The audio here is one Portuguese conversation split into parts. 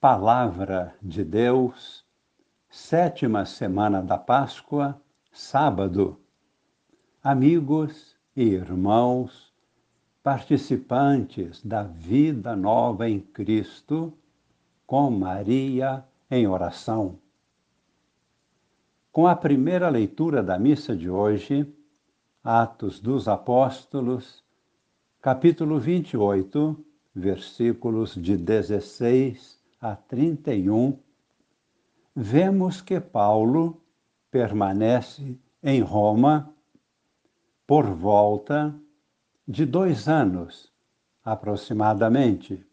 Palavra de Deus, sétima semana da Páscoa, sábado. Amigos e irmãos, participantes da vida nova em Cristo, com Maria em oração. Com a primeira leitura da missa de hoje, Atos dos Apóstolos, capítulo 28, versículos de 16 a 31, vemos que Paulo permanece em Roma por volta de dois anos, aproximadamente.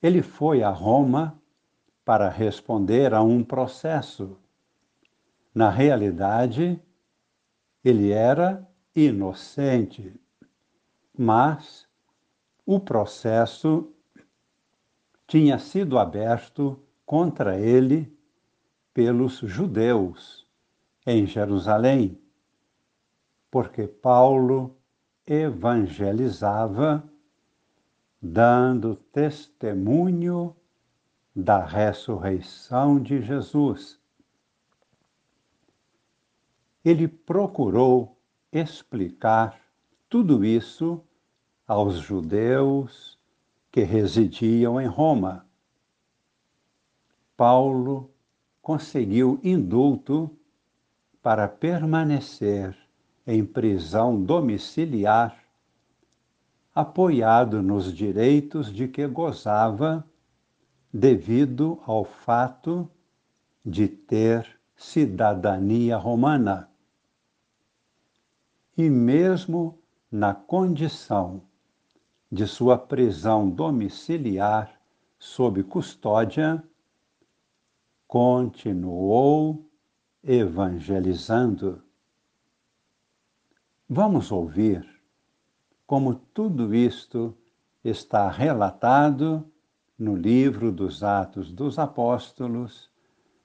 Ele foi a Roma para responder a um processo. Na realidade, ele era inocente, mas o processo tinha sido aberto contra ele pelos judeus em Jerusalém, porque Paulo evangelizava, dando testemunho da ressurreição de Jesus. Ele procurou explicar tudo isso aos judeus que residiam em Roma. Paulo conseguiu indulto para permanecer em prisão domiciliar, apoiado nos direitos de que gozava devido ao fato de ter cidadania romana. E mesmo na condição de sua prisão domiciliar sob custódia, continuou evangelizando. Vamos ouvir como tudo isto está relatado no livro dos Atos dos Apóstolos,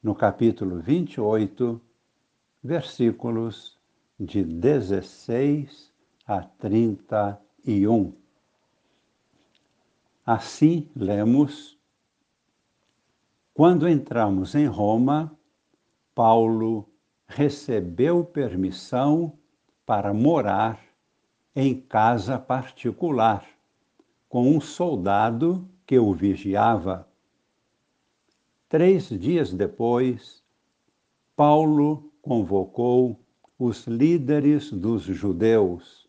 no capítulo 28, versículos de 16 a 31. Assim lemos: Quando entramos em Roma, Paulo recebeu permissão para morar em casa particular com um soldado que o vigiava. Três dias depois, Paulo convocou os líderes dos judeus.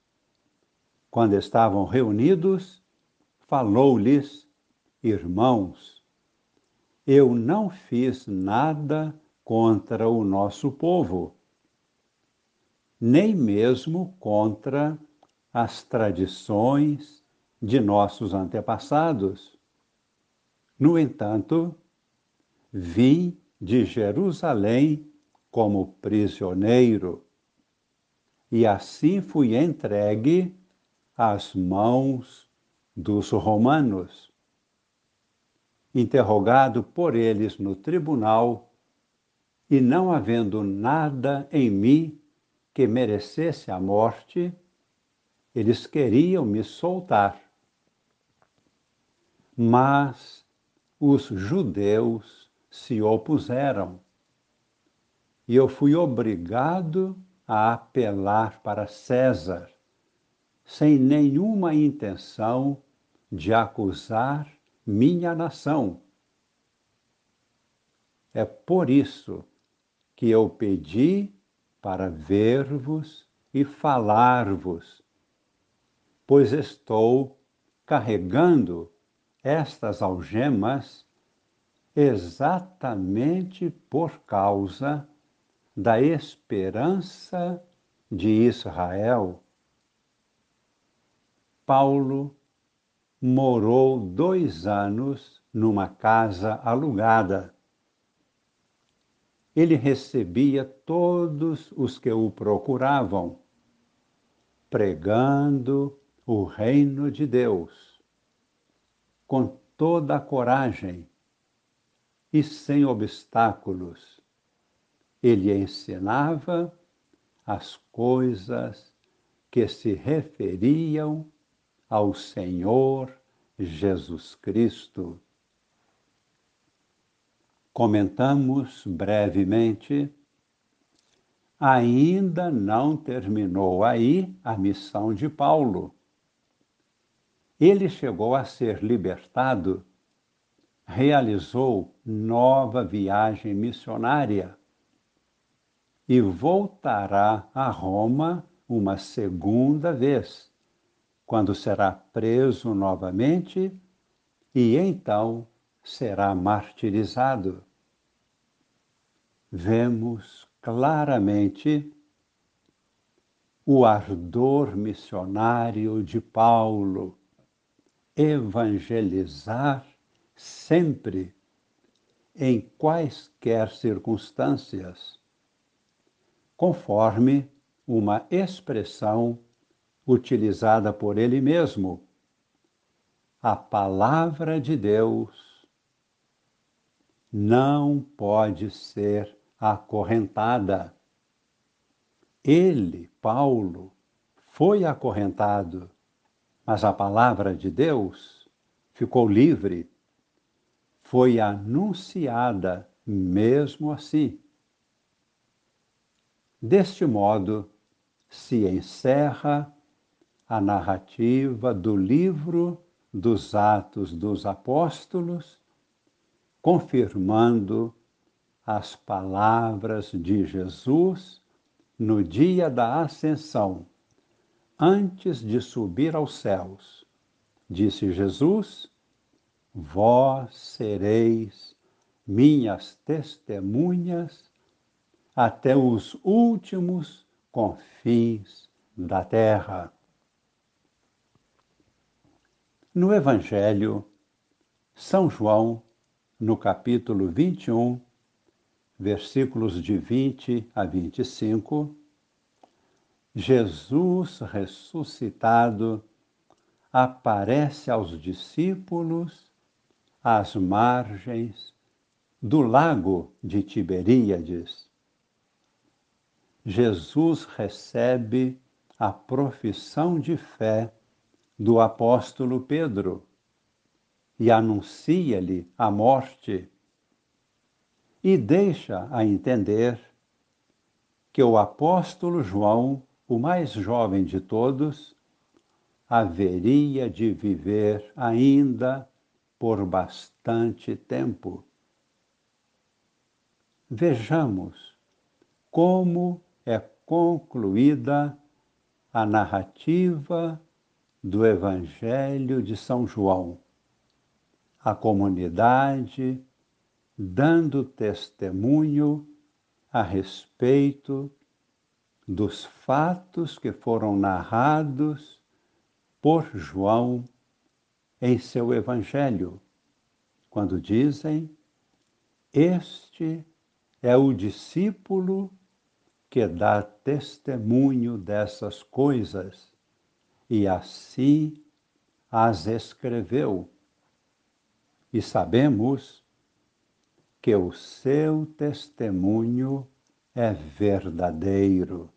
Quando estavam reunidos, falou-lhes: Irmãos, eu não fiz nada contra o nosso povo, nem mesmo contra as tradições de nossos antepassados. No entanto, vim de Jerusalém como prisioneiro, e assim fui entregue às mãos dos romanos. Interrogado por eles no tribunal, e não havendo nada em mim que merecesse a morte, eles queriam me soltar. Mas os judeus se opuseram e eu fui obrigado a apelar para César, sem nenhuma intenção de acusar minha nação. É por isso que eu pedi para ver-vos e falar-vos, pois estou carregando estas algemas exatamente por causa da esperança de Israel. Paulo morou dois anos numa casa alugada. Ele recebia todos os que o procuravam, pregando o reino de Deus, com toda a coragem e sem obstáculos. Ele ensinava as coisas que se referiam ao Senhor Jesus Cristo. comentamos brevemente, ainda não terminou aí a missão de Paulo. Ele chegou a ser libertado, realizou nova viagem missionária e voltará a Roma uma segunda vez, quando será preso novamente e então será martirizado. Vemos claramente o ardor missionário de Paulo, evangelizar sempre, em quaisquer circunstâncias, conforme uma expressão utilizada por ele mesmo. A palavra de Deus não pode ser acorrentada. Ele, Paulo, foi acorrentado, mas a palavra de Deus ficou livre, foi anunciada mesmo assim. Deste modo, se encerra a narrativa do livro dos Atos dos Apóstolos, confirmando as palavras de Jesus no dia da ascensão, antes de subir aos céus. Disse Jesus: Vós sereis minhas testemunhas até os últimos confins da terra. No Evangelho, São João, no capítulo 21, versículos de 20 a 25, Jesus ressuscitado aparece aos discípulos às margens do lago de Tiberíades. Jesus recebe a profissão de fé do apóstolo Pedro e anuncia-lhe a morte e deixa a entender que o apóstolo João, o mais jovem de todos, haveria de viver ainda por bastante tempo. Vejamos como é concluída a narrativa do Evangelho de São João. A comunidade dando testemunho a respeito dos fatos que foram narrados por João em seu Evangelho, quando dizem: Este é o discípulo que dá testemunho dessas coisas e assim as escreveu. E sabemos que o seu testemunho é verdadeiro.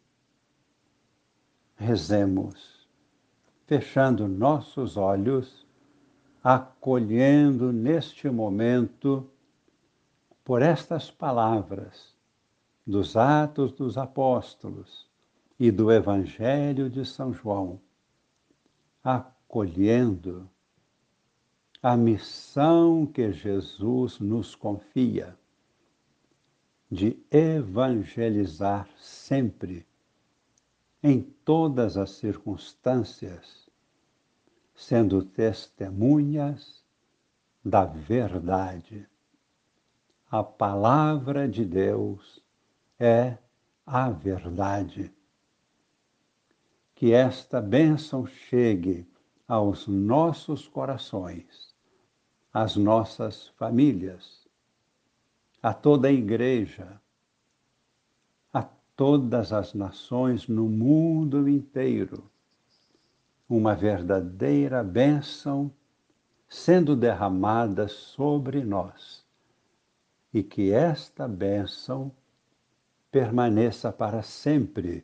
Rezemos, fechando nossos olhos, acolhendo neste momento por estas palavras dos Atos dos Apóstolos e do Evangelho de São João, acolhendo a missão que Jesus nos confia de evangelizar sempre, em todas as circunstâncias, sendo testemunhas da verdade. A palavra de Deus é a verdade. Que esta bênção chegue aos nossos corações às nossas famílias, a toda a igreja, a todas as nações no mundo inteiro. Uma verdadeira bênção sendo derramada sobre nós e que esta bênção permaneça para sempre.